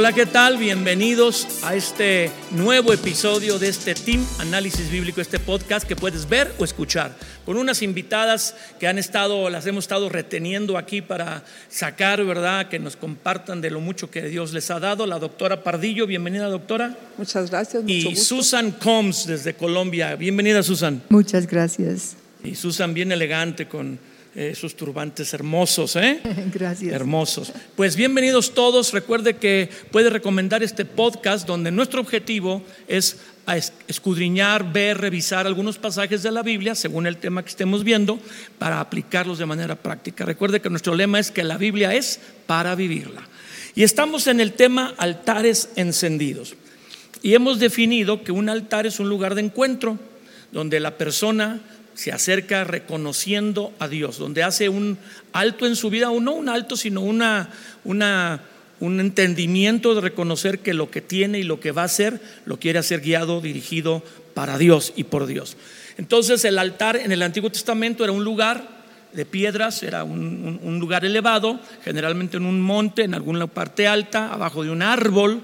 Hola, ¿qué tal? Bienvenidos a este nuevo episodio de este Team Análisis Bíblico, este podcast que puedes ver o escuchar, con unas invitadas que han estado, las hemos estado reteniendo aquí para sacar, ¿verdad? Que nos compartan de lo mucho que Dios les ha dado. La doctora Pardillo, bienvenida doctora. Muchas gracias. Mucho Y gusto. Susan Combs desde Colombia, bienvenida Susan. Muchas gracias. Y Susan bien elegante con eh, sus turbantes hermosos, ¿eh? Gracias. Hermosos. Pues bienvenidos todos. Recuerde que puede recomendar este podcast donde nuestro objetivo es a es- escudriñar, ver, revisar algunos pasajes de la Biblia según el tema que estemos viendo para aplicarlos de manera práctica. Recuerde que nuestro lema es que la Biblia es para vivirla. Y estamos en el tema altares encendidos. Y hemos definido que un altar es un lugar de encuentro donde la persona se acerca reconociendo a Dios, donde hace un alto en su vida, o no un alto, sino una, un entendimiento de reconocer que lo que tiene y lo que va a hacer lo quiere hacer guiado, dirigido para Dios y por Dios. Entonces el altar en el Antiguo Testamento era un lugar de piedras, era un lugar elevado, generalmente en un monte, en alguna parte alta, abajo de un árbol,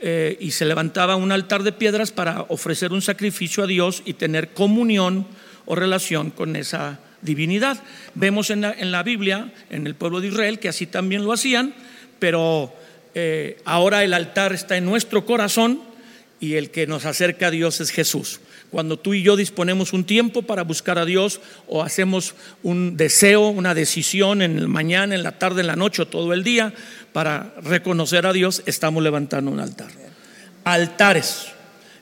eh, y se levantaba un altar de piedras para ofrecer un sacrificio a Dios y tener comunión o relación con esa divinidad. Vemos en la, en la Biblia, en el pueblo de Israel, que así también lo hacían, pero eh, ahora el altar está en nuestro corazón y el que nos acerca a Dios es Jesús. Cuando tú y yo disponemos un tiempo para buscar a Dios o hacemos un deseo, una decisión en el mañana, en la tarde, en la noche o todo el día para reconocer a Dios, estamos levantando un altar. Altares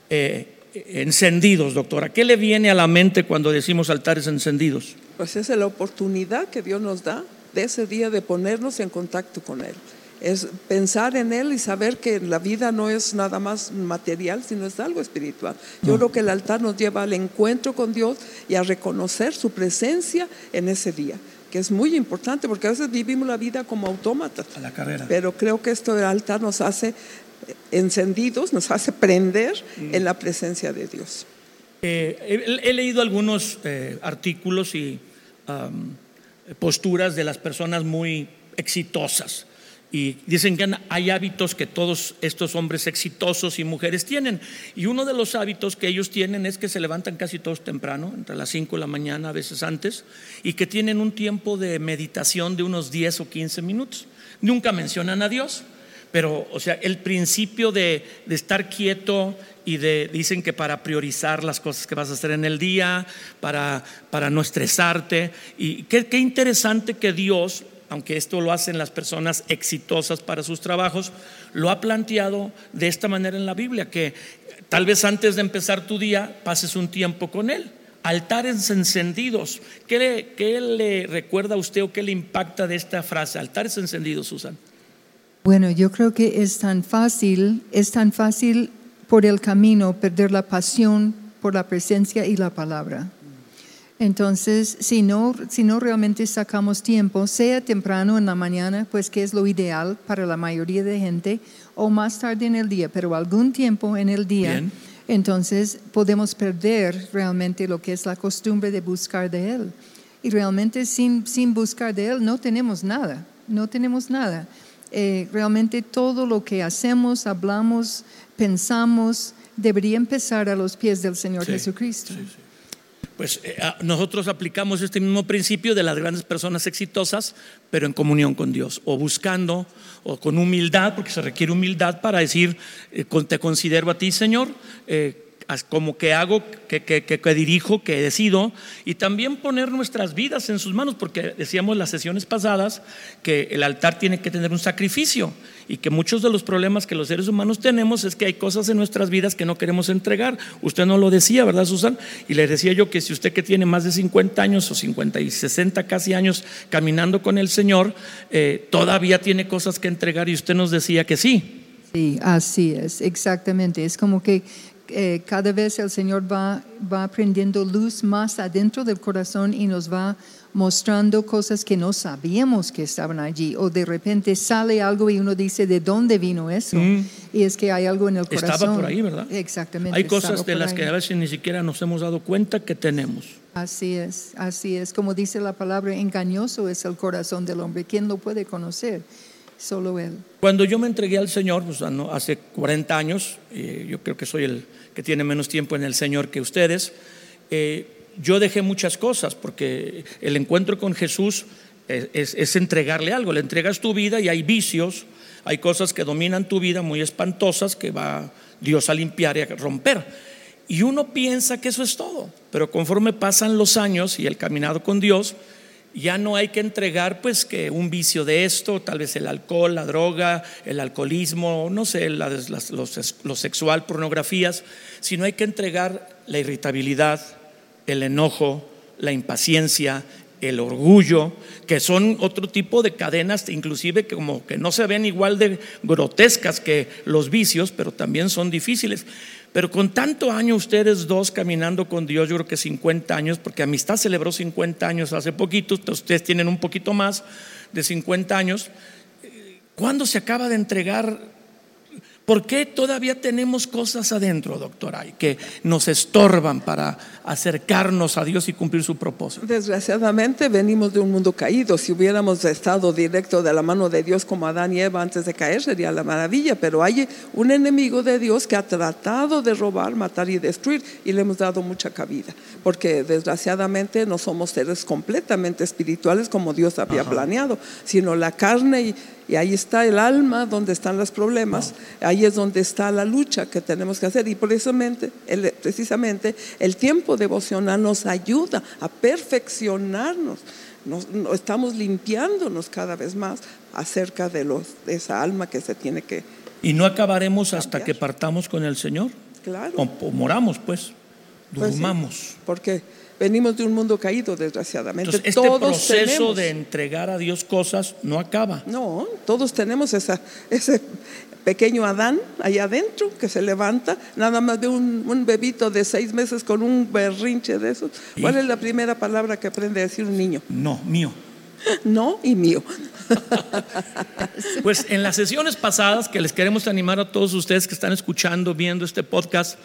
eh, encendidos, doctora. ¿Qué le viene a la mente cuando decimos altares encendidos? Pues esa es la oportunidad que Dios nos da de ese día de ponernos en contacto con Él. Es pensar en Él y saber que la vida no es nada más material, sino es algo espiritual. Yo creo que el altar nos lleva al encuentro con Dios y a reconocer su presencia en ese día, que es muy importante porque a veces vivimos la vida como autómatas. A la carrera. Pero creo que esto del altar nos hace encendidos, nos hace prender en la presencia de Dios. Eh, he, he leído algunos eh, artículos y posturas de las personas muy exitosas y dicen que hay hábitos que todos estos hombres exitosos y mujeres tienen. Y uno de los hábitos que ellos tienen es que se levantan casi todos temprano, entre las 5 de la mañana, a veces antes, y que tienen un tiempo de meditación de unos 10 o 15 minutos. Nunca mencionan a Dios. Pero, o sea, el principio de, de estar quieto y de, dicen que para priorizar las cosas que vas a hacer en el día, para, para no estresarte. Y qué, qué interesante que Dios, aunque esto lo hacen las personas exitosas para sus trabajos, lo ha planteado de esta manera en la Biblia, que tal vez antes de empezar tu día pases un tiempo con Él. Altares encendidos. ¿Qué le, qué le recuerda a usted o qué le impacta de esta frase? Altares encendidos, Susan. Bueno, yo creo que es tan fácil, es tan fácil por el camino perder la pasión por la presencia y la palabra. Entonces, si no, si no realmente sacamos tiempo, sea temprano en la mañana, pues que es lo ideal para la mayoría de gente, o más tarde en el día, pero algún tiempo en el día, Bien. entonces podemos perder realmente lo que es la costumbre de buscar de Él. Y realmente sin, sin buscar de Él no tenemos nada, no tenemos nada. Eh, realmente todo lo que hacemos, hablamos, pensamos, debería empezar a los pies del Señor Sí, Jesucristo. sí, sí. Pues eh, ah, nosotros aplicamos este mismo principio de las grandes personas exitosas, pero en comunión con Dios, o buscando, o con humildad, porque se requiere humildad para decir, eh, te considero a ti, Señor, como que hago, que, que- que- dirijo, que decido, y también poner nuestras vidas en sus manos, porque decíamos las sesiones pasadas que el altar tiene que tener un sacrificio y que muchos de los problemas que los seres humanos tenemos es que hay cosas en nuestras vidas que no queremos entregar. Usted no lo decía, ¿verdad, Susan? Y le decía yo que si usted que tiene más de 50 años o 50 y 60 casi años caminando con el Señor, eh, todavía tiene cosas que entregar y usted nos decía que sí. Sí, así es, exactamente. Es como que eh, cada vez el Señor va, va prendiendo luz más adentro del corazón y nos va mostrando cosas que no sabíamos que estaban allí. O de repente sale algo y uno dice, ¿de dónde vino eso? Y es que hay algo en el corazón. Estaba por ahí, ¿verdad? Exactamente. Hay cosas de las ahí. que a veces ni siquiera nos hemos dado cuenta que tenemos. Así es, así es. Como dice la palabra, engañoso es el corazón del hombre. ¿Quién lo puede conocer? Solo Él. Cuando yo me entregué al Señor, pues, hace 40 años, eh, yo creo que soy el que tiene menos tiempo en el Señor que ustedes, eh, yo dejé muchas cosas porque el encuentro con Jesús es, es- es entregarle algo, le entregas tu vida y hay vicios, hay cosas que dominan tu vida muy espantosas que va Dios a limpiar y a romper. Y uno piensa que eso es todo, pero conforme pasan los años y el caminado con Dios, ya no hay que entregar pues que un vicio de esto, tal vez el alcohol, la droga, el alcoholismo, no sé, la- las- los- lo sexual, pornografías, sino hay que entregar la irritabilidad, el enojo, la impaciencia, el orgullo, que son otro tipo de cadenas, inclusive como que no se ven igual de grotescas que los vicios, pero también son difíciles. Pero con tanto año ustedes dos caminando con Dios, yo creo que 50 años, porque Amistad celebró 50 años hace poquito, ustedes tienen un poquito más de 50 años. ¿Cuándo se acaba de entregar? ¿Por qué todavía tenemos cosas adentro, doctora, y que nos estorban para acercarnos a Dios y cumplir su propósito? Desgraciadamente venimos de un mundo caído. Si hubiéramos estado directo de la mano de Dios como Adán y Eva antes de caer sería la maravilla, pero hay un enemigo de Dios que ha tratado de robar, matar y destruir y le hemos dado mucha cabida, porque desgraciadamente no somos seres completamente espirituales como Dios había planeado, sino la carne y, y ahí está el alma donde están los problemas, ahí es donde está la lucha que tenemos que hacer y precisamente el, precisamente el tiempo devocional nos ayuda a perfeccionarnos, nos, nos- estamos limpiándonos cada vez más acerca de, los, de esa alma que se tiene que, Y no acabaremos hasta que partamos con el Señor. claro, O, o moramos, pues. Pues sí. Durmamos. porque venimos de un mundo caído desgraciadamente. Entonces, este todos proceso tenemos, de entregar a Dios cosas no acaba. No, todos tenemos esa, ese pequeño Adán allá adentro que se levanta, nada más de un, un bebito de seis meses con un berrinche de esos. ¿Cuál es la primera palabra que aprende a decir un niño? No, mío. No y mío. Pues en las sesiones pasadas, que les queremos animar a todos ustedes que están escuchando, viendo este podcast,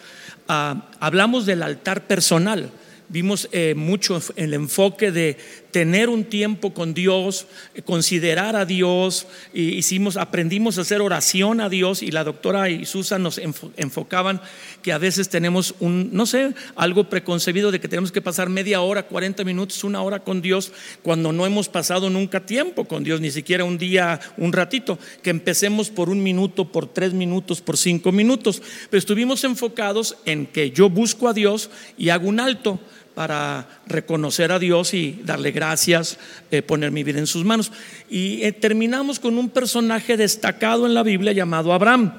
ah, hablamos del altar personal. Vimos eh, mucho el enfoque de tener un tiempo con Dios, eh, considerar a Dios, y hicimos, aprendimos a hacer oración a Dios y la doctora y Susan nos enfo- enfocaban que a veces tenemos un, no sé, algo preconcebido de que tenemos que pasar media hora, 40 minutos, una hora con Dios, cuando no hemos pasado nunca tiempo con Dios, ni siquiera un día, un ratito, que empecemos por un minuto, por tres minutos, por cinco minutos. Pero estuvimos enfocados en que yo busco a Dios y hago un alto para reconocer a Dios y darle gracias, eh, poner mi vida en sus manos. Y eh, terminamos con un personaje destacado en la Biblia llamado Abraham.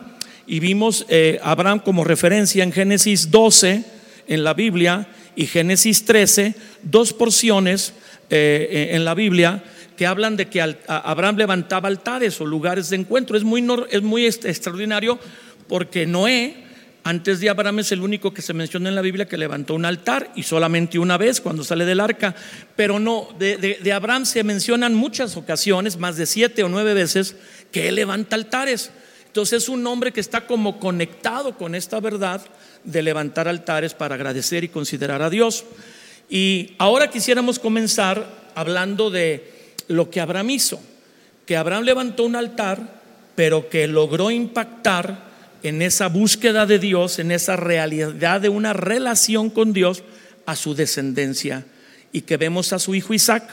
Y vimos eh, Abraham como referencia en Génesis 12 en la Biblia y Génesis 13, dos porciones en la Biblia que hablan de que Abraham levantaba altares o lugares de encuentro. Es muy, es muy extraordinario porque Noé antes de Abraham es el único que se menciona en la Biblia que levantó un altar y solamente una vez cuando sale del arca. Pero no, de, Abraham se mencionan muchas ocasiones, más de siete o nueve veces, que él levanta altares. Entonces es un hombre que está como conectado con esta verdad de levantar altares para agradecer y considerar a Dios. Y ahora quisiéramos comenzar hablando de lo que Abraham hizo, que Abraham levantó un altar, pero que logró impactar en esa búsqueda de Dios, en esa realidad de una relación con Dios a su descendencia. Y que vemos a su hijo Isaac,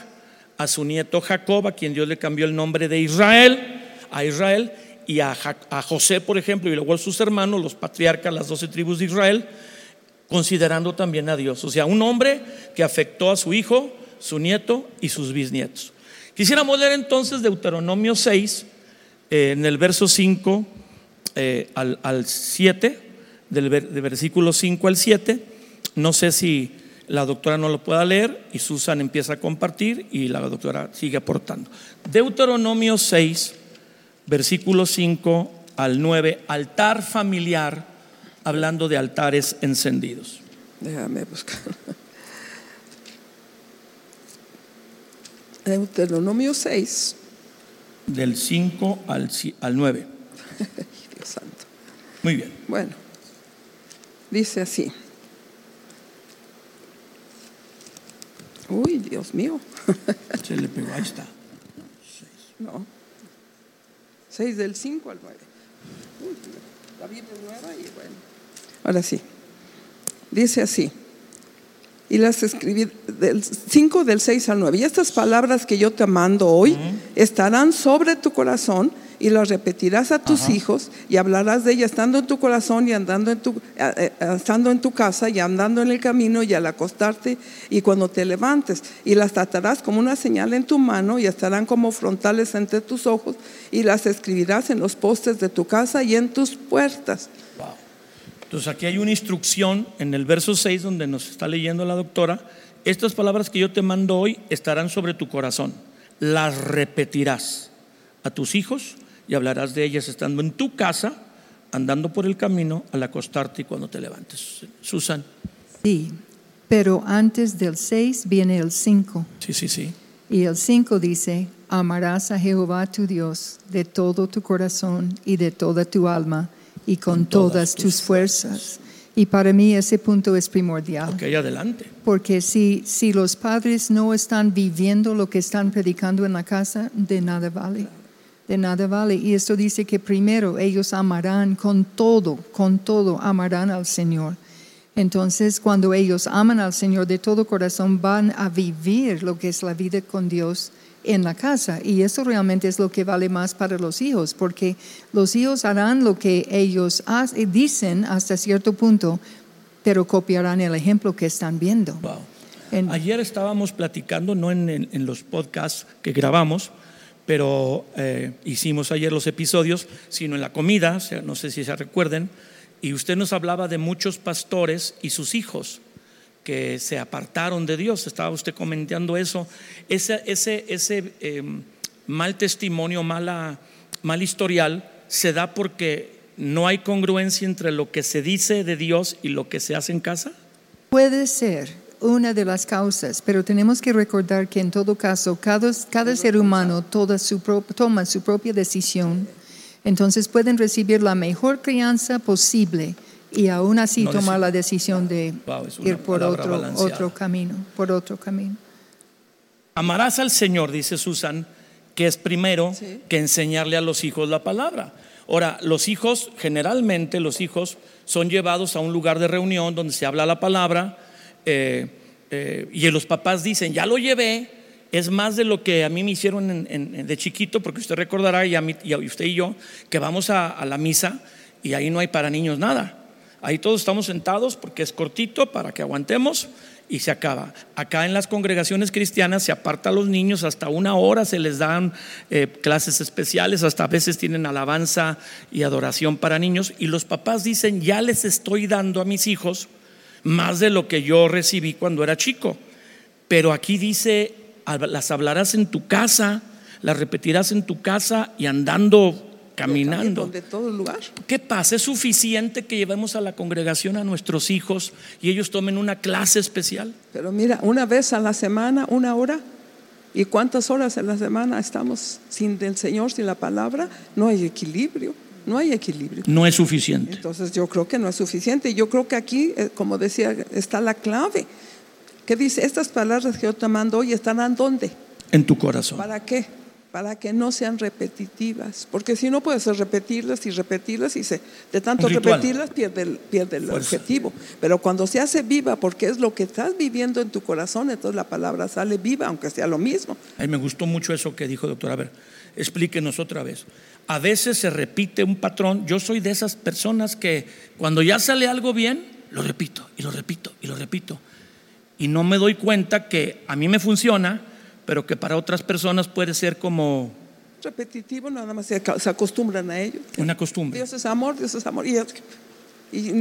a su nieto Jacob, a quien Dios le cambió el nombre de Israel, a Israel, y a, José, por ejemplo, y luego a sus hermanos, los patriarcas, las doce tribus de Israel, considerando también a Dios. O sea, un hombre que afectó a su hijo, su nieto y sus bisnietos. Quisiéramos leer entonces Deuteronomio 6, eh, en el verso 5 eh, al, al 7, del ver- de versículo 5 al 7. No sé si la doctora no lo pueda leer y Susan empieza a compartir y la doctora sigue aportando. Deuteronomio 6, versículo 5 al 9, altar familiar, hablando de altares encendidos. Déjame buscar. Deuteronomio 6. Del 5 al, ci- al 9. Muy bien. Bueno, dice así. Uy, Dios mío. Se le pegó, ahí está. No. 6 del 5 al 9. Uy, la Biblia es nueva y bueno. Ahora sí. Dice así. Y las escribí del 5 del 6 al 9. Y estas palabras que yo te mando hoy estarán sobre tu corazón y las repetirás a tus hijos y hablarás de ellas estando en tu corazón y andando en tu, eh, eh, estando en tu casa y andando en el camino y al acostarte y cuando te levantes. Y las tratarás como una señal en tu mano y estarán como frontales entre tus ojos y las escribirás en los postes de tu casa y en tus puertas. Wow. Entonces aquí hay una instrucción en el verso 6 donde nos está leyendo la doctora. Estas palabras que yo te mando hoy estarán sobre tu corazón. Las repetirás a tus hijos y hablarás de ellas estando en tu casa, andando por el camino, al acostarte y cuando te levantes. Susan. Sí, pero antes del 6 viene el 5. Sí, sí, sí. Y el 5 dice, amarás a Jehová tu Dios de todo tu corazón y de toda tu alma y con, Con todas, todas tus tus fuerzas. Y para mí ese punto es primordial. Ok, adelante. Porque si, si los padres no están viviendo lo que están predicando en la casa, de nada vale. De nada vale. Y esto dice que primero ellos amarán con todo, con todo, amarán al Señor. Entonces, cuando ellos aman al Señor de todo corazón, van a vivir lo que es la vida con Dios en la casa. Y eso realmente es lo que vale más para los hijos, porque los hijos harán lo que ellos dicen hasta cierto punto, pero copiarán el ejemplo que están viendo. Wow. En- Ayer estábamos platicando, no en, en- en los podcasts que grabamos, pero eh, hicimos ayer los episodios, sino en la comida, no sé si se recuerden, y usted nos hablaba de muchos pastores y sus hijos que se apartaron de Dios. Estaba usted comentando eso. Ese, ese, ese eh, mal testimonio, mala, mal historial, se da porque no hay congruencia entre lo que se dice de Dios y lo que se hace en casa. Puede ser una de las causas, pero tenemos que recordar que en todo caso cada, cada ser humano toda su pro- toma su propia decisión. Entonces pueden recibir la mejor crianza posible y aún así No tomar la decisión de Wow, ir por otro, otro camino, por otro camino. Amarás al Señor, dice Susan, que es primero Sí. que enseñarle a los hijos la palabra. Ahora, los hijos, generalmente los hijos son llevados a un lugar de reunión donde se habla la palabra eh, eh, y los papás dicen, ya lo llevé, es más de lo que a mí me hicieron de chiquito, porque usted recordará, y, a mí- y a usted y yo, que vamos a, a la misa y ahí no hay para niños nada. Ahí todos estamos sentados porque es cortito para que aguantemos y se acaba. Acá en las congregaciones cristianas se aparta a los niños hasta una hora, se les dan eh, clases especiales, hasta a veces tienen alabanza y adoración para niños y los papás dicen, ya les estoy dando a mis hijos más de lo que yo recibí cuando era chico. Pero aquí dice, "Hab- las hablarás en tu casa, las repetirás en tu casa y andando, caminando. Donde todo lugar. ¿Qué pasa? ¿Es suficiente que llevemos a la congregación a nuestros hijos y ellos tomen una clase especial? Pero mira, una vez a la semana, una hora. ¿Y cuántas horas en la semana estamos sin el Señor, sin la palabra? No hay equilibrio, no hay equilibrio. No es suficiente. Entonces yo creo que no es suficiente. Yo creo que aquí, eh, como decía, está la clave. ¿Qué dice? Estas palabras que yo te mando hoy estarán ¿dónde? En tu corazón. ¿Para qué? Para que no sean repetitivas. Porque si no puedes repetirlas y repetirlas y se, de tanto repetirlas pierde el, pierde el Fuerza. objetivo. Pero cuando se hace viva, porque es lo que estás viviendo en tu corazón, entonces la palabra sale viva, aunque sea lo mismo. A mí me gustó mucho eso que dijo doctor. A ver, explíquenos otra vez. A veces se repite un patrón. Yo soy de esas personas que cuando ya sale algo bien, lo repito y lo repito y lo repito. Y no me doy cuenta que a mí me funciona, pero que para otras personas puede ser como Repetitivo, nada más se, acostumbran a ello. una costumbre. Dios es amor, Dios es amor. Y,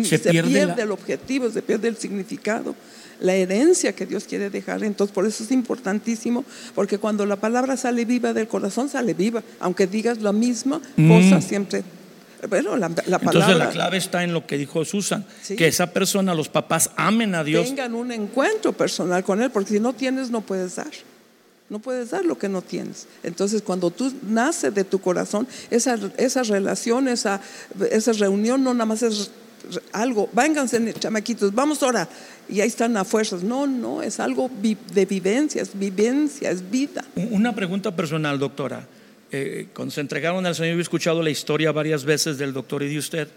Se se, pierde pierde, la- el objetivo, se pierde el significado, la herencia que Dios quiere dejar. Entonces, por eso es importantísimo, porque cuando la palabra sale viva del corazón, sale viva. Aunque digas la misma Mm. cosa siempre. Bueno, la, la Entonces palabra. la clave está en lo que dijo Susan, Sí. que esa persona, los papás amen a Dios. tengan un encuentro personal con Él, porque si no tienes, no puedes dar. No puedes dar lo que no tienes. Entonces, cuando tú naces de tu corazón, esa, esa relación, esa, esa reunión no nada más es algo, vénganse chamaquitos, vamos ahora, y ahí están a fuerzas. No, no, es algo de vivencia, es vivencia, es vida. Una pregunta personal, doctora. eh, cuando se entregaron al Señor, yo he escuchado la historia varias veces del doctor y de usted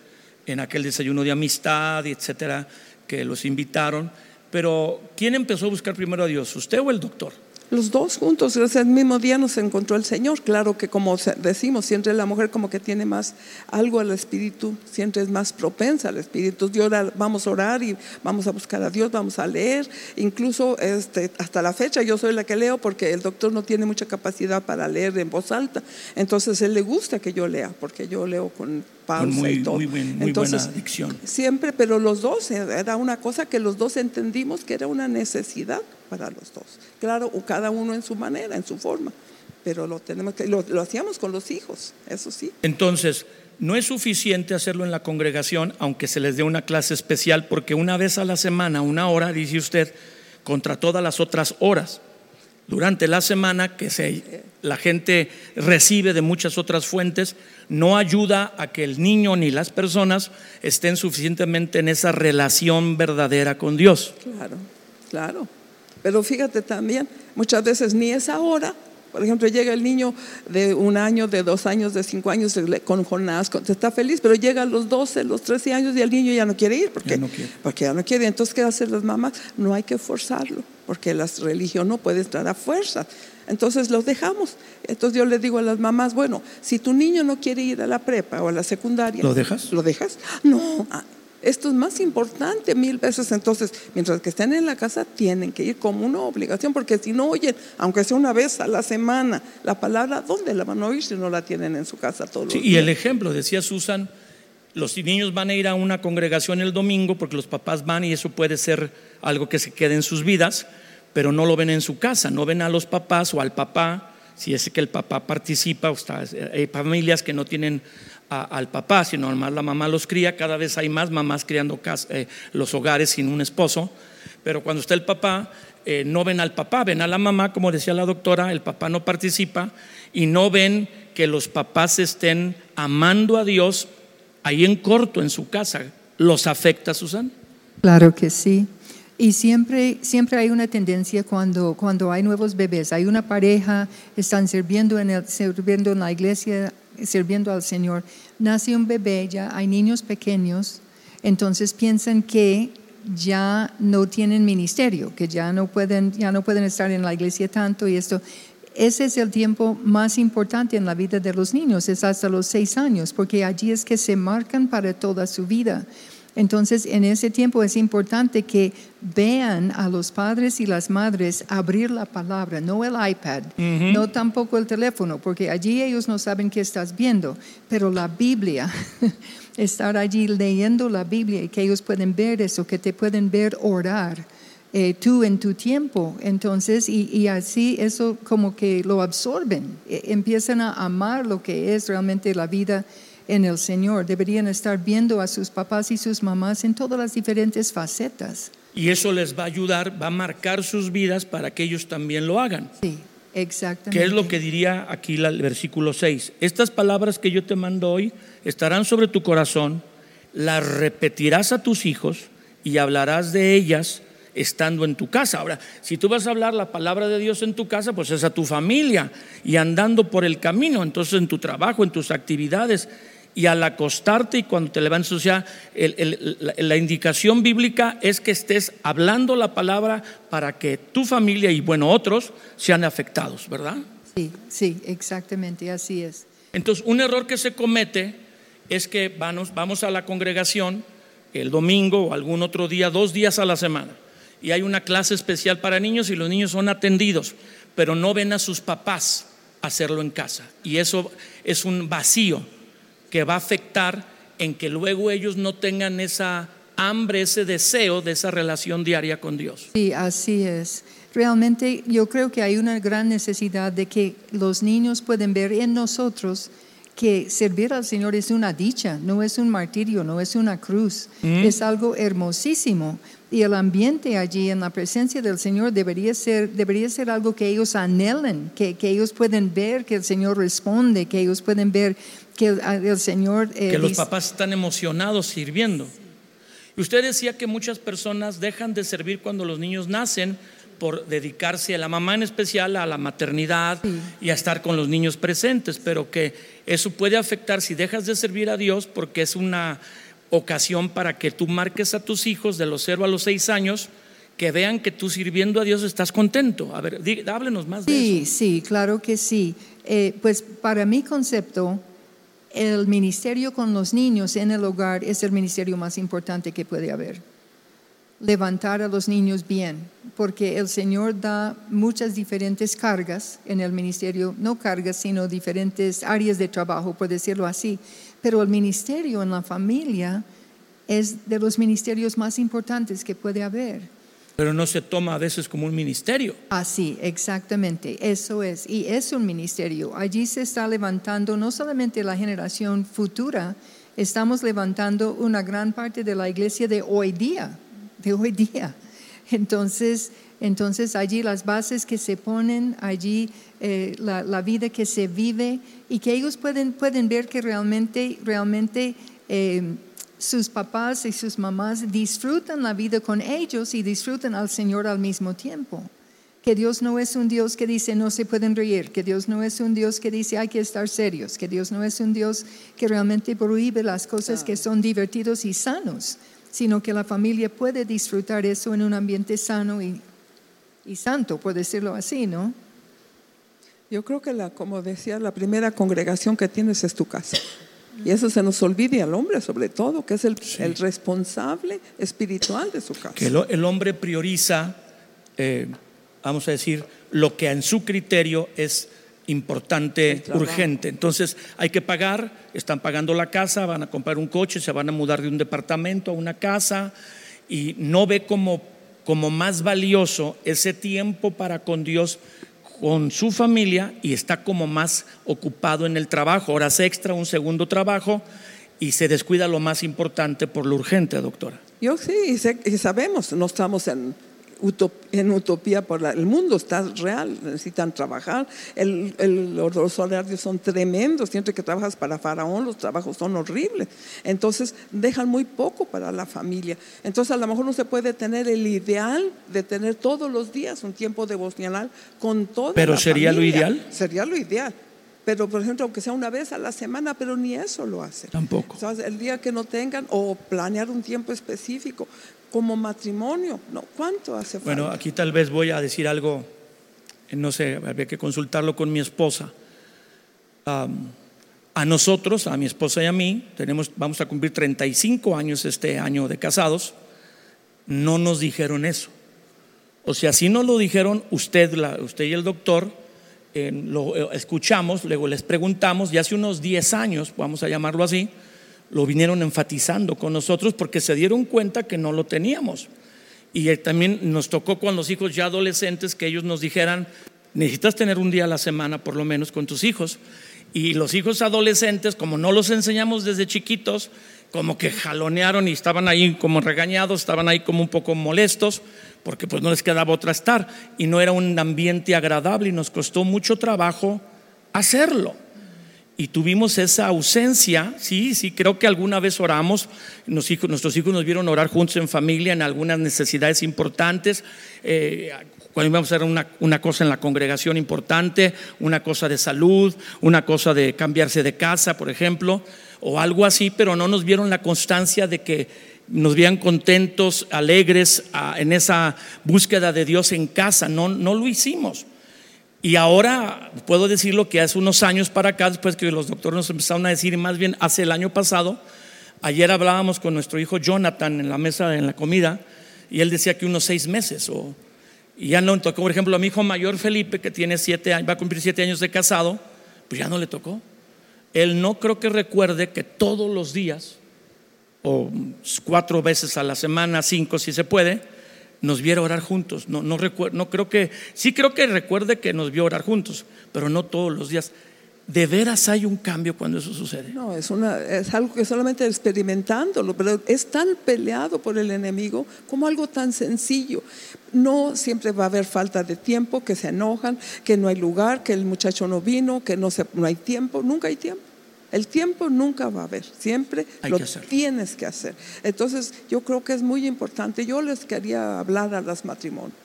en aquel desayuno de amistad etcétera, que los invitaron. Pero, ¿quién empezó a buscar primero a Dios, usted o el doctor? Los dos juntos, ese mismo día nos encontró el Señor. Claro que como decimos, siempre la mujer como que tiene más algo al espíritu, siempre es más propensa al espíritu. Dios, vamos a orar y vamos a buscar a Dios, vamos a leer. Incluso este, hasta la fecha yo soy la que leo porque el doctor no tiene mucha capacidad para leer en voz alta. Entonces él le gusta que yo lea, porque yo leo con pausa muy, y todo. muy buen- muy Entonces, buena dicción. Siempre, pero los dos, era una cosa que los dos entendimos que era una necesidad para los dos. Claro, o cada uno en su manera, en su forma, pero lo tenemos que, lo, lo hacíamos con los hijos, eso sí. Entonces, no es suficiente hacerlo en la congregación, aunque se les dé una clase especial, porque una vez a la semana, una hora, dice usted, contra todas las otras horas. Durante la semana que se, la gente recibe de muchas otras fuentes, no ayuda a que el niño ni las personas estén suficientemente en esa relación verdadera con Dios. Claro, claro. Pero fíjate también, muchas veces ni es ahora. Por ejemplo, llega el niño de un año, de dos años, de cinco años con Jonás, con- está feliz, pero llega a los 12, los 13 años y el niño ya no quiere ir. Porque, Ya no quiere. Porque ya no quiere. Entonces, ¿qué hacen las mamás? No hay que forzarlo, porque la religión no puede entrar a fuerza. Entonces los dejamos. Entonces yo le digo a las mamás, bueno, si tu niño no quiere ir a la prepa o a la secundaria, ¿Lo dejas? ¿Lo dejas? No. Esto es más importante mil veces. Entonces, mientras que estén en la casa, tienen que ir como una obligación, porque si no oyen, aunque sea una vez a la semana, la palabra, ¿dónde la van a oír si no la tienen en su casa todos Sí, los y días? el ejemplo, decía Susan, los niños van a ir a una congregación el domingo porque los papás van y eso puede ser algo que se quede en sus vidas, pero no lo ven en su casa, no ven a los papás o al papá, si es que el papá participa, está- hay familias que no tienen al papá, sino más la mamá los cría, cada vez hay más mamás criando eh, los hogares sin un esposo, pero cuando está el papá, eh, no ven al papá, ven a la mamá, como decía la doctora, el papá no participa y no ven que los papás estén amando a Dios ahí en corto en su casa. ¿Los afecta, Susan? Claro que sí. Y siempre, siempre hay una tendencia cuando, cuando hay nuevos bebés, hay una pareja, están sirviendo en, sirviendo en la iglesia, sirviendo al Señor, nace un bebé, ya hay niños pequeños, entonces piensan que ya no tienen ministerio, que ya no pueden, ya no pueden estar en la iglesia tanto y esto. Ese es el tiempo más importante en la vida de los niños, es hasta los seis años, porque allí es que se marcan para toda su vida. Entonces, en ese tiempo es importante que vean a los padres y las madres abrir la palabra, no el iPad, no tampoco el teléfono, porque allí ellos no saben qué estás viendo, pero la Biblia, estar allí leyendo la Biblia y que ellos pueden ver eso, que te pueden ver orar. eh, tú en tu tiempo, entonces, y, y así eso como que lo absorben, eh, empiezan a amar lo que es realmente la vida en el Señor. Deberían estar viendo a sus papás y sus mamás en todas las diferentes facetas. Y eso les va a ayudar, va a marcar sus vidas para que ellos también lo hagan. Sí, exactamente. ¿Qué es lo que diría aquí el versículo 6? Estas palabras que yo te mando hoy estarán sobre tu corazón, las repetirás a tus hijos y hablarás de ellas estando en tu casa. Ahora, si tú vas a hablar la palabra de Dios en tu casa, pues es a tu familia y andando por el camino, entonces en tu trabajo, en tus actividades y al acostarte y cuando te levantes, o sea, el- el- la, la indicación bíblica es que estés hablando la palabra para que tu familia y bueno, otros sean afectados, ¿verdad? Sí, sí, exactamente, así es. Entonces, un error que se comete es que vamos, vamos a la congregación el domingo o algún otro día, dos días a la semana, y hay una clase especial para niños y los niños son atendidos, pero no ven a sus papás hacerlo en casa. Y eso es un vacío que va a afectar en que luego ellos no tengan esa hambre, ese deseo de esa relación diaria con Dios. Sí, así es. Realmente yo creo que hay una gran necesidad de que los niños pueden ver en nosotros que servir al Señor es una dicha, no es un martirio, no es una cruz, es algo hermosísimo. Y el ambiente allí en la presencia del Señor debería ser, debería ser algo que ellos anhelen, que, que ellos pueden ver que el Señor responde, que ellos pueden ver que el, Señor... eh, que los dice- papás están emocionados sirviendo. Y usted decía que muchas personas dejan de servir cuando los niños nacen por dedicarse a la mamá en especial, a la maternidad y a estar con los niños presentes, pero que eso puede afectar si dejas de servir a Dios porque es una ocasión para que tú marques a tus hijos de los 0 a los 6 años que vean que tú sirviendo a Dios estás contento. A ver, di, háblenos más de Sí, eso. sí, claro que sí. Eh, pues para mi concepto, el ministerio con los niños en el hogar es el ministerio más importante que puede haber. Levantar a los niños bien, porque el Señor da muchas diferentes cargas en el ministerio, no cargas, sino diferentes áreas de trabajo, por decirlo así. Pero el ministerio en la familia es de los ministerios más importantes que puede haber. Pero no se toma a veces como un ministerio. Así, exactamente, eso es. Y es un ministerio. Allí se está levantando no solamente la generación futura, estamos levantando una gran parte de la iglesia de hoy día, de hoy día. Entonces, entonces allí las bases que se ponen, allí eh, la, vida que se vive y que ellos pueden, pueden ver que realmente, realmente eh, sus papás y sus mamás disfrutan la vida con ellos y disfrutan al Señor al mismo tiempo. Que Dios no es un Dios que dice no se pueden reír, que Dios no es un Dios que dice hay que estar serios, que Dios no es un Dios que realmente prohíbe las cosas que son divertidos y sanos, sino que la familia puede disfrutar eso en un ambiente sano y, y santo, por decirlo así, ¿no? Yo creo que, la, como decía, la primera congregación que tienes es tu casa. Y eso se nos olvida al hombre, sobre todo, que es el, sí. el responsable espiritual de su casa. Que el, el hombre prioriza, eh, vamos a decir, lo que en su criterio es importante, urgente. Entonces hay que pagar, están pagando la casa, van a comprar un coche, se van a mudar de un departamento a una casa y no ve como, como más valioso ese tiempo para con Dios con su familia y está como más ocupado en el trabajo, horas extra, un segundo trabajo y se descuida lo más importante por lo urgente, doctora. Yo sí, y, y sabemos, no estamos en, utop, en utopía por la, el mundo, está real, necesitan trabajar, el, el, los horarios son tremendos, siempre que trabajas para Faraón los trabajos son horribles, entonces dejan muy poco para la familia, entonces a lo mejor no se puede tener el ideal de tener todos los días un tiempo devocional con toda Pero la sería familia. lo ideal. Sería lo ideal. Pero, por ejemplo, aunque sea una vez a la semana, pero ni eso lo hacen. Tampoco. ¿Sabes? El día que no tengan, o planear un tiempo específico, como matrimonio, no, ¿cuánto hace falta? Bueno, aquí tal vez voy a decir algo, no sé, habría que consultarlo con mi esposa. Um, a nosotros, a mi esposa y a mí, tenemos, vamos a cumplir 35 años este año de casados, no nos dijeron eso. O sea, si no lo dijeron usted, la, usted y el doctor, eh, lo escuchamos, luego les preguntamos, y hace unos 10 años, vamos a llamarlo así, lo vinieron enfatizando con nosotros porque se dieron cuenta que no lo teníamos. Y también nos tocó con los hijos ya adolescentes que ellos nos dijeran, necesitas tener un día a la semana por lo menos con tus hijos. Y los hijos adolescentes, como no los enseñamos desde chiquitos, como que jalonearon y estaban ahí como regañados, estaban ahí como un poco molestos, porque pues no les quedaba otra estar. Y no era un ambiente agradable y nos costó mucho trabajo hacerlo y tuvimos esa ausencia, sí, sí, creo que alguna vez oramos, nuestros hijos nos vieron orar juntos en familia en algunas necesidades importantes, eh, cuando íbamos a hacer una, una, cosa en la congregación importante, una cosa de salud, una cosa de cambiarse de casa, por ejemplo, o algo así, pero no nos vieron la constancia de que nos vean contentos, alegres a, en esa búsqueda de Dios en casa, no, no lo hicimos. Y ahora puedo decirlo que hace unos años para acá, después que los doctores nos empezaron a decir, más bien hace el año pasado, ayer hablábamos con nuestro hijo Jonathan en la mesa, en la comida, y él decía que unos seis meses, o, y ya no tocó, por ejemplo, a mi hijo mayor Felipe, que tiene siete años, va a cumplir siete años de casado, pues ya no le tocó. Él no creo que recuerde que todos los días, o cuatro veces a la semana, cinco si se puede, nos viera orar juntos. No, no, recuerdo, no creo que, sí creo que recuerde que nos vio orar juntos, pero no todos los días. ¿De veras hay un cambio cuando eso sucede? No, es, una, es algo que solamente experimentándolo, pero es tan peleado por el enemigo como algo tan sencillo. No siempre va a haber falta de tiempo, que se enojan, que no hay lugar, que el muchacho no vino, que no, se, no hay tiempo, nunca hay tiempo. El tiempo nunca va a haber, siempre Hay lo que tienes que hacer. Entonces, yo creo que es muy importante. Yo les quería hablar a las matrimonios.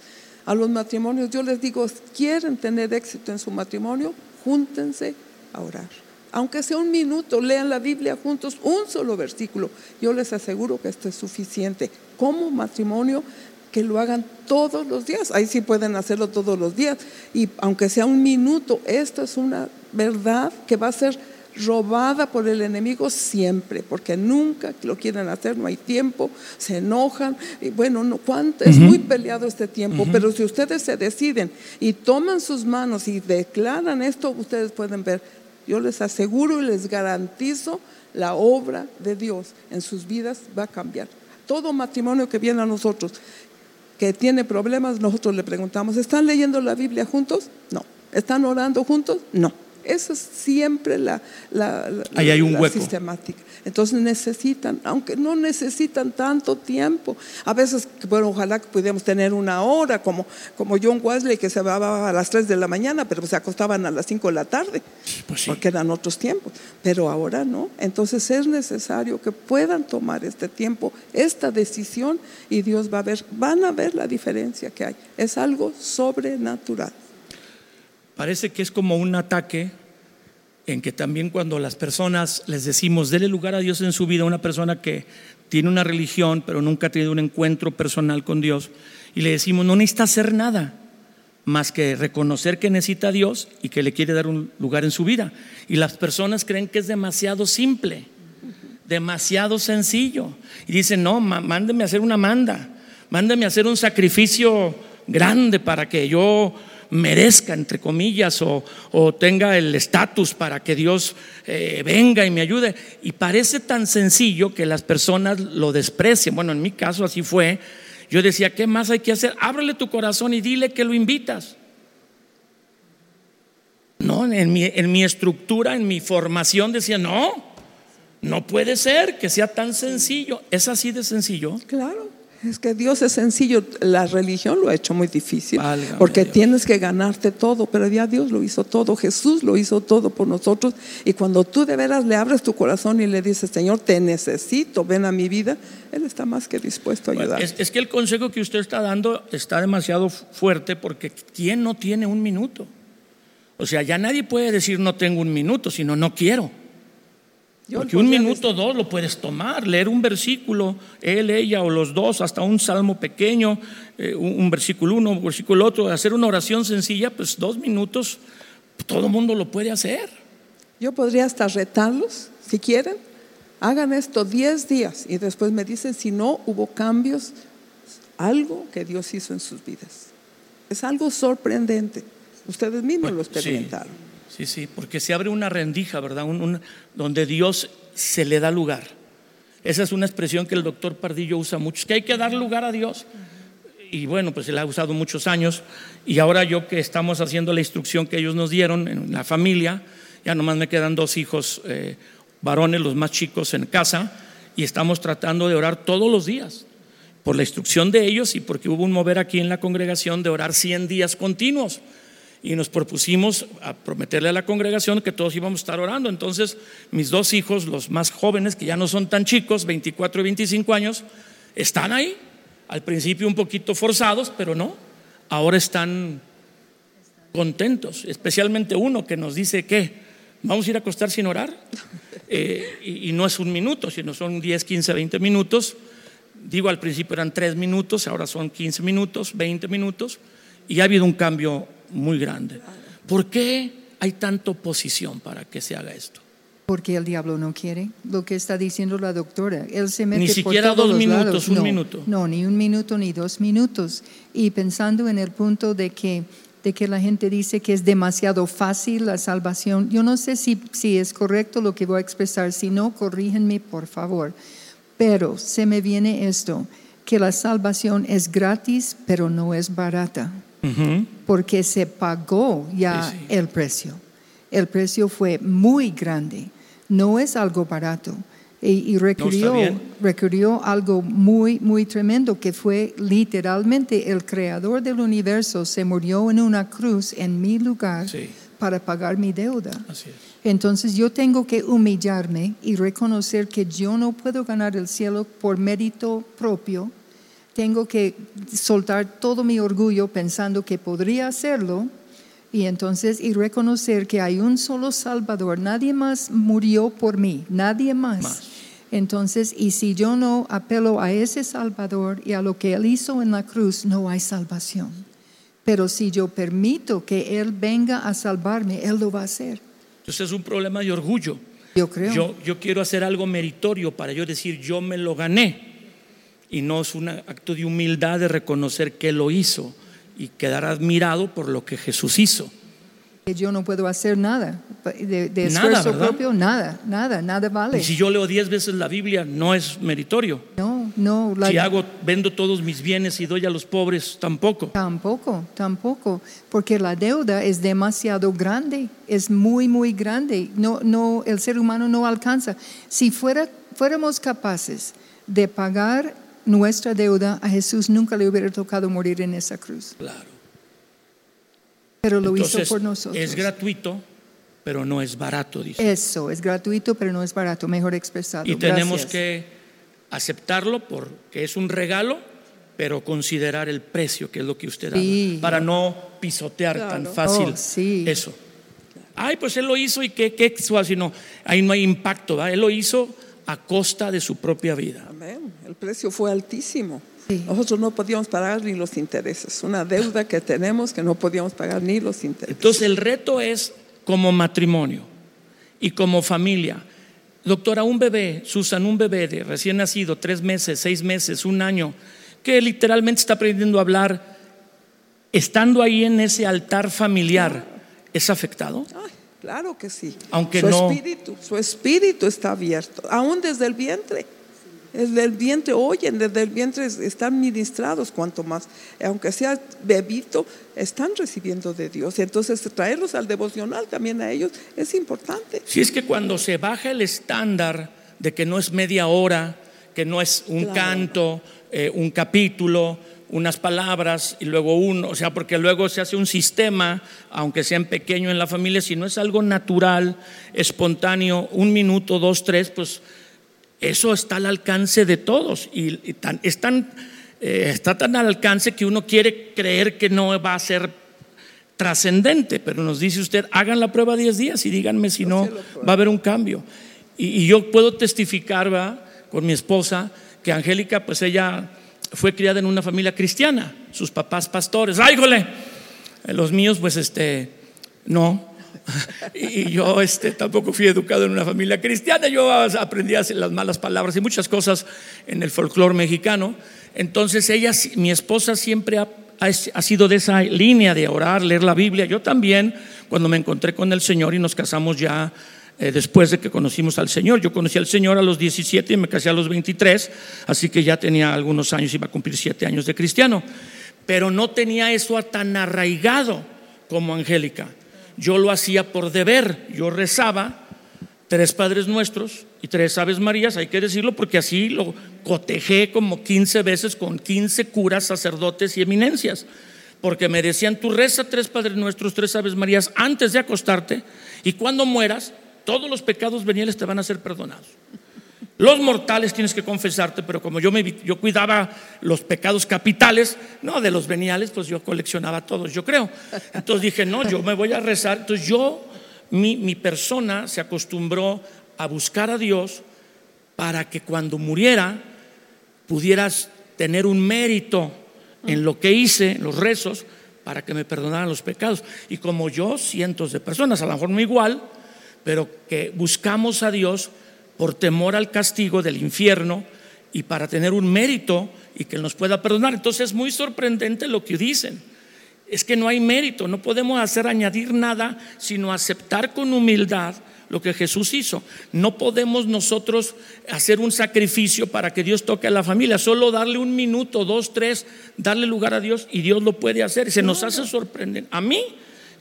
A los matrimonios yo les digo, quieren tener éxito en su matrimonio, júntense a orar. Aunque sea un minuto, lean la Biblia juntos, un solo versículo. Yo les aseguro que esto es suficiente. Como matrimonio, que lo hagan todos los días. Ahí sí pueden hacerlo todos los días. Y aunque sea un minuto, esto es una verdad que va a ser robada por el enemigo siempre, porque nunca lo quieren hacer, no hay tiempo, se enojan, y bueno, no, ¿cuánto? es muy peleado este tiempo, pero si ustedes se deciden y toman sus manos y declaran esto, ustedes pueden ver, yo les aseguro y les garantizo, la obra de Dios en sus vidas va a cambiar. Todo matrimonio que viene a nosotros, que tiene problemas, nosotros le preguntamos, ¿están leyendo la Biblia juntos? No. ¿Están orando juntos? No. Esa es siempre la, la, la- Ahí hay un la hueco. sistemática. Entonces necesitan, aunque no necesitan tanto tiempo, a veces, bueno, ojalá que pudiéramos tener una hora, como, como John Wesley, que se va a las 3 de la mañana, pero se acostaban a las 5 de la tarde, Pues sí. porque eran otros tiempos. Pero ahora no. Entonces es necesario que puedan tomar este tiempo, esta decisión, y Dios va a ver, van a ver la diferencia que hay. Es algo sobrenatural. Parece que es como un ataque en que también cuando las personas les decimos, dele lugar a Dios en su vida, una persona que tiene una religión pero nunca ha tenido un encuentro personal con Dios, y le decimos, no necesita hacer nada más que reconocer que necesita a Dios y que le quiere dar un lugar en su vida. Y las personas creen que es demasiado simple, demasiado sencillo. Y dicen, no, mándeme a hacer una manda, mándeme a hacer un sacrificio grande para que yo merezca, entre comillas, o, o tenga el estatus para que Dios eh, venga y me ayude. Y parece tan sencillo que las personas lo desprecian. Bueno, en mi caso así fue. Yo decía, ¿qué más hay que hacer? Ábrele tu corazón y dile que lo invitas. No, en mi, en mi estructura, en mi formación decía, no, no puede ser que sea tan sencillo. Es así de sencillo. Claro, es que Dios es sencillo. La religión lo ha hecho muy difícil, Válgame porque Dios. tienes que ganarte todo, pero ya Dios lo hizo todo, Jesús lo hizo todo por nosotros. Y cuando tú de veras le abres tu corazón y le dices, Señor, te necesito, ven a mi vida, Él está más que dispuesto a Bueno, ayudar. es, es que el consejo que usted está dando está demasiado fu- fuerte porque ¿quién no tiene un minuto? O sea, ya nadie puede decir no tengo un minuto, sino no quiero. Porque un minuto o dos lo puedes tomar, leer un versículo, él, ella o los dos, hasta un salmo pequeño, eh, un, un versículo uno, un versículo otro, hacer una oración sencilla, pues dos minutos, todo el mundo lo puede hacer. Yo podría hasta retarlos, si quieren, hagan esto 10 días y después me dicen si no hubo cambios, algo que Dios hizo en sus vidas. Es algo sorprendente. Ustedes mismos lo Bueno, experimentaron. Sí, sí, porque se abre una rendija, ¿verdad? Un- donde Dios se le da lugar. Esa es una expresión que el doctor Pardillo usa mucho, que hay que dar lugar a Dios. Y bueno, pues él ha usado muchos años. Y ahora yo que estamos haciendo la instrucción que ellos nos dieron en la familia, ya nomás me quedan dos hijos eh, varones, los más chicos en casa, y estamos tratando de orar todos los días por la instrucción de ellos y porque hubo un mover aquí en la congregación de orar 100 días continuos. Y nos propusimos a prometerle a la congregación que todos íbamos a estar orando. Entonces, mis dos hijos, los más jóvenes, que ya no son tan chicos, 24 y 25 años, están ahí. Al principio un poquito forzados, pero no. Ahora están contentos, especialmente uno que nos dice que vamos a ir a acostar sin orar. Eh, y, y no es un minuto, sino son 10, 15, 20 minutos. Digo, al principio eran 3 minutos, ahora son 15 minutos, 20 minutos, y ha habido un cambio muy grande. ¿Por qué hay tanta oposición para que se haga esto? Porque el diablo no quiere lo que está diciendo la doctora. Él se mete Ni por siquiera todos dos los minutos, lados. un No, minuto. No, ni un minuto ni dos minutos. Y pensando en el punto de que, de que la gente dice que es demasiado fácil la salvación, yo no sé si, si es correcto lo que voy a expresar. Si no, corrígenme, por favor. Pero se me viene esto, que la salvación es gratis, pero no es barata Porque se pagó ya Sí, sí. el precio. El precio fue muy grande, no es algo barato. Y, y requirió, algo muy, muy tremendo, que fue literalmente el creador del universo se murió en una cruz en mi lugar Sí. para pagar mi deuda. Así es. Entonces yo tengo que humillarme y reconocer que yo no puedo ganar el cielo por mérito propio, tengo que soltar todo mi orgullo pensando que podría hacerlo y entonces y reconocer que hay un solo Salvador, nadie más murió por mí, nadie más. Más. Entonces, y si yo no apelo a ese Salvador y a lo que Él hizo en la cruz, no hay salvación. Pero si yo permito que Él venga a salvarme, Él lo va a hacer. Entonces es un problema de orgullo. Yo creo. Yo, yo quiero hacer algo meritorio para yo decir, yo me lo gané. Y no es un acto de humildad de reconocer que lo hizo y quedar admirado por lo que Jesús hizo. yo no puedo hacer nada de, de Nada, esfuerzo ¿verdad? propio, nada, nada, nada vale. Y si yo leo diez veces la Biblia, no es meritorio. No, no, la- Si hago, vendo todos mis bienes y doy a los pobres, tampoco. tampoco, tampoco, porque la deuda es demasiado grande, es muy, muy grande. No, no, el ser humano no alcanza. Si fuera, fuéramos capaces de pagar nuestra deuda, a Jesús nunca le hubiera tocado morir en esa cruz, Claro. pero lo Entonces, hizo por nosotros. es gratuito, pero no es barato, dice. Eso, es gratuito, pero no es barato, mejor expresado. Y tenemos Gracias. que aceptarlo porque es un regalo, pero considerar el precio, que es lo que usted Sí. habla, para no pisotear tan fácil Oh, sí. eso. Ay, pues él lo hizo y qué, qué suave, no, ahí no hay impacto, ¿va? él lo hizo a costa de su propia vida. Amén. El precio fue altísimo. Sí. Nosotros no podíamos pagar ni los intereses. Una deuda que tenemos que no podíamos pagar ni los intereses. Entonces el reto es como matrimonio y como familia. Doctora, un bebé, Susan, un bebé de recién nacido, tres meses, seis meses, un año, que literalmente está aprendiendo a hablar, estando ahí en ese altar familiar, ¿es afectado? Ay, claro que sí. Aunque su no- espíritu, su espíritu está abierto, aún desde el vientre. Desde el vientre oyen, desde el vientre están ministrados, cuanto más, aunque sea bebito, están recibiendo de Dios. Entonces, traerlos al devocional también a ellos es importante. Si es que cuando se baja el estándar de que no es media hora, que no es un Claro. canto, eh, un capítulo, unas palabras y luego uno, o sea, porque luego se hace un sistema, aunque sea en pequeño en la familia, si no es algo natural, espontáneo, un minuto, dos, tres, pues eso está al alcance de todos y, y tan- es tan, eh, está tan al alcance que uno quiere creer que no va a ser trascendente, pero nos dice usted, hagan la prueba 10 días y díganme si no va a haber un cambio. Y, y yo puedo testificar ¿va? con mi esposa que Angélica, pues ella fue criada en una familia cristiana, sus papás pastores, ¡ay, jole! Los míos, pues este, no. Y yo este, tampoco fui educado en una familia cristiana, yo aprendí a hacer las malas palabras y muchas cosas en el folclore mexicano. Entonces ella, mi esposa siempre ha sido de esa línea de orar, leer la Biblia. Yo también, cuando me encontré con el Señor y nos casamos ya eh, después de que conocimos al Señor. Yo conocí al Señor a los 17 y me casé a los 23, así que ya tenía algunos años, iba a cumplir 7 años de cristiano. Pero no tenía eso tan arraigado como Angélica. Yo lo hacía por deber, yo rezaba tres Padres Nuestros y tres Aves Marías, hay que decirlo, porque así lo cotejé como 15 veces con 15 curas, sacerdotes y eminencias. Porque me decían, tú reza tres Padres Nuestros, tres Aves Marías antes de acostarte y cuando mueras, todos los pecados veniales te van a ser perdonados. Los mortales tienes que confesarte, pero como yo, me, yo cuidaba los pecados capitales, no de los veniales, pues yo coleccionaba todos, yo creo. Entonces dije, no, yo me voy a rezar. Entonces yo, mi, mi persona se acostumbró a buscar a Dios para que cuando muriera pudieras tener un mérito en lo que hice, los rezos, para que me perdonaran los pecados. Y como yo, cientos de personas, a lo mejor no igual, pero que buscamos a Dios por temor al castigo del infierno y para tener un mérito y que nos pueda perdonar. Entonces es muy sorprendente lo que dicen. Es que no hay mérito, no podemos hacer añadir nada, sino aceptar con humildad lo que Jesús hizo. No podemos nosotros hacer un sacrificio para que Dios toque a la familia, solo darle un minuto, dos, tres, darle lugar a Dios y Dios lo puede hacer. Se nos hace sorprendente. A mí,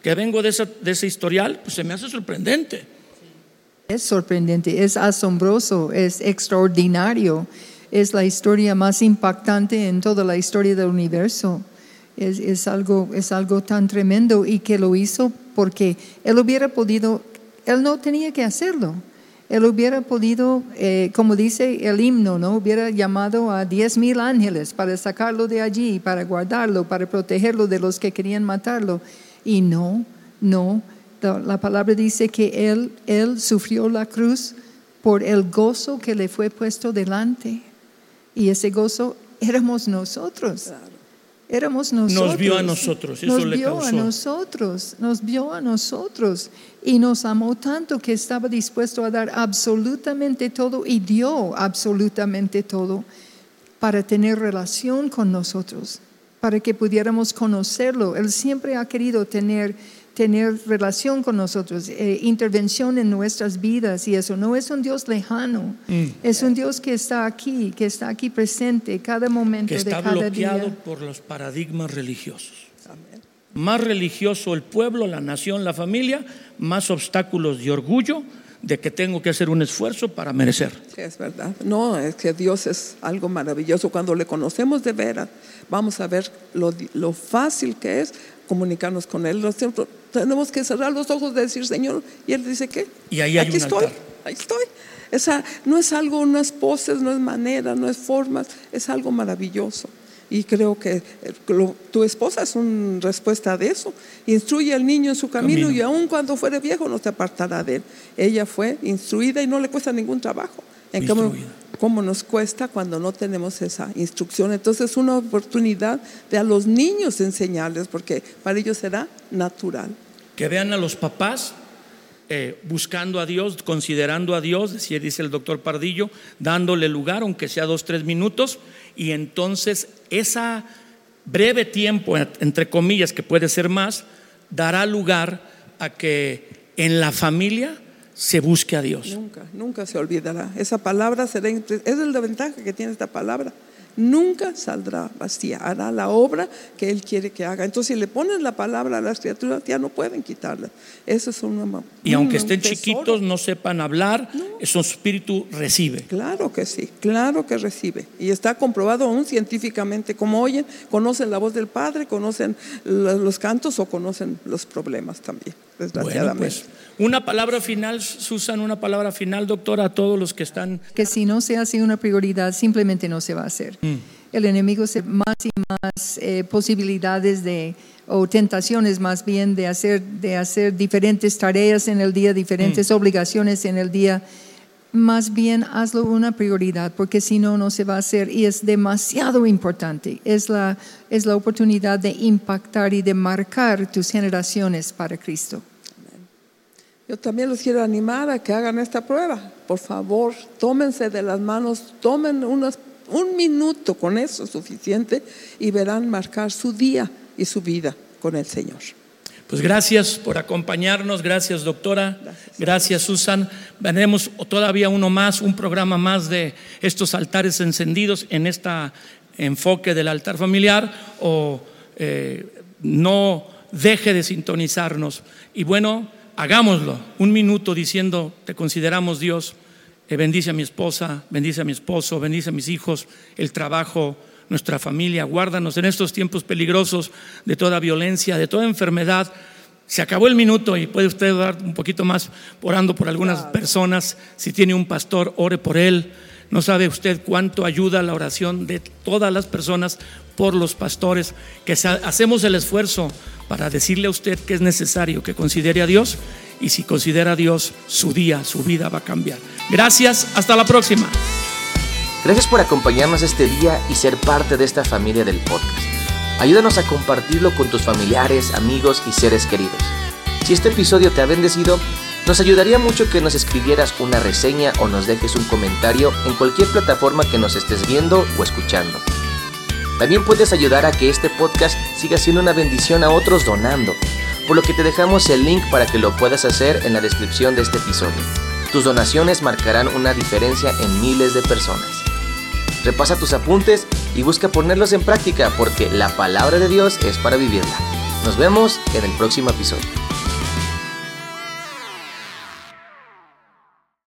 que vengo de, esa- de ese historial, pues se me hace sorprendente. Es sorprendente, es asombroso, es extraordinario. Es la historia más impactante en toda la historia del universo. Es, es algo, es algo tan tremendo y que lo hizo porque él hubiera podido, él no tenía que hacerlo. Él hubiera podido, eh, como dice el himno, ¿no? hubiera llamado a diez mil ángeles para sacarlo de allí, para guardarlo, para protegerlo de los que querían matarlo. Y no, no. La palabra dice que él, él sufrió la cruz por el gozo que le fue puesto delante. Y ese gozo éramos nosotros. Éramos nosotros. Nos vio a nosotros, eso nos le vio causó. a nosotros, nos vio a nosotros y nos amó tanto que estaba dispuesto a dar absolutamente todo y dio absolutamente todo para tener relación con nosotros, para que pudiéramos conocerlo. Él siempre ha querido tener tener relación con nosotros, eh, intervención en nuestras vidas y eso. No es un Dios lejano, Mm. es un Dios que está aquí, que está aquí presente cada momento que está de cada bloqueado día. por los paradigmas religiosos. Más religioso el pueblo, la nación, la familia, más obstáculos de orgullo de que tengo que hacer un esfuerzo para merecer. Sí, es verdad. No, es que Dios es algo maravilloso. Cuando le conocemos de veras, vamos a ver lo, lo fácil que es comunicarnos con Él. Nosotros tenemos que cerrar los ojos de decir, Señor, y Él dice, ¿qué? Y ahí hay Aquí un estoy, altar. ahí estoy. Esa, no es algo, no es poses, no es manera, no es formas, es algo maravilloso. Y creo que eh, lo- tu esposa es una respuesta de eso. Instruye al niño en su camino, Camino. y aun cuando fuere viejo no se apartará de él. Ella fue instruida y no le cuesta ningún trabajo. En cambio, cómo nos cuesta cuando no tenemos esa instrucción. Entonces es una oportunidad de a los niños enseñarles, porque para ellos será natural. Que vean a los papás eh, buscando a Dios, considerando a Dios, decía, dice el doctor Pardillo, dándole lugar, aunque sea dos, tres minutos, y entonces esa breve tiempo, entre comillas, que puede ser más, dará lugar a que en la familia se busque a Dios. Nunca, nunca se olvidará. Esa palabra será, es la ventaja que tiene esta palabra. Nunca saldrá vacía, hará la obra que Él quiere que haga. Entonces, si le ponen la palabra a las criaturas, ya no pueden quitarla. Eso es una. Y aunque un estén chiquitos, no sepan hablar, su espíritu recibe. Claro que sí, claro que recibe. Y está comprobado aún científicamente, como oyen, conocen la voz del Padre, conocen lo- los cantos o conocen los problemas también, Bueno, desgraciadamente. pues una palabra final, Susan, una palabra final, doctora, a todos los que están que si no se hace una prioridad, simplemente no se va a hacer. El enemigo se más y más eh, posibilidades de, o tentaciones más bien, de hacer, de hacer diferentes tareas en el día, diferentes obligaciones en el día. Más bien hazlo una prioridad, porque si no, no se va a hacer. Y es demasiado importante. Es la, es la oportunidad de impactar y de marcar tus generaciones para Cristo. Yo también los quiero animar a que hagan esta prueba. Por favor, tómense de las manos, tomen unos, un minuto con eso es suficiente y verán marcar su día y su vida con el Señor. Pues gracias por acompañarnos, gracias doctora, gracias Susan. Veremos todavía uno más, un programa más de estos altares encendidos en este enfoque del altar familiar o eh, no deje de sintonizarnos. Y bueno, hagámoslo, un minuto diciendo, te consideramos Dios, eh, bendice a mi esposa, bendice a mi esposo, bendice a mis hijos, el trabajo, nuestra familia, guárdanos en estos tiempos peligrosos de toda violencia, de toda enfermedad. Se acabó el minuto y puede usted dar un poquito más orando por algunas personas. Si tiene un pastor, ore por él. No sabe usted cuánto ayuda la oración de todas las personas por los pastores, que hacemos el esfuerzo para decirle a usted que es necesario que considere a Dios y si considera a Dios, su día, su vida va a cambiar. Gracias, hasta la próxima. Gracias por acompañarnos este día y ser parte de esta familia del podcast. Ayúdanos a compartirlo con tus familiares, amigos y seres queridos. Si este episodio te ha bendecido, nos ayudaría mucho que nos escribieras una reseña o nos dejes un comentario en cualquier plataforma que nos estés viendo o escuchando. También puedes ayudar a que este podcast siga siendo una bendición a otros donando, por lo que te dejamos el link para que lo puedas hacer en la descripción de este episodio. Tus donaciones marcarán una diferencia en miles de personas. Repasa tus apuntes y busca ponerlos en práctica porque la palabra de Dios es para vivirla. Nos vemos en el próximo episodio.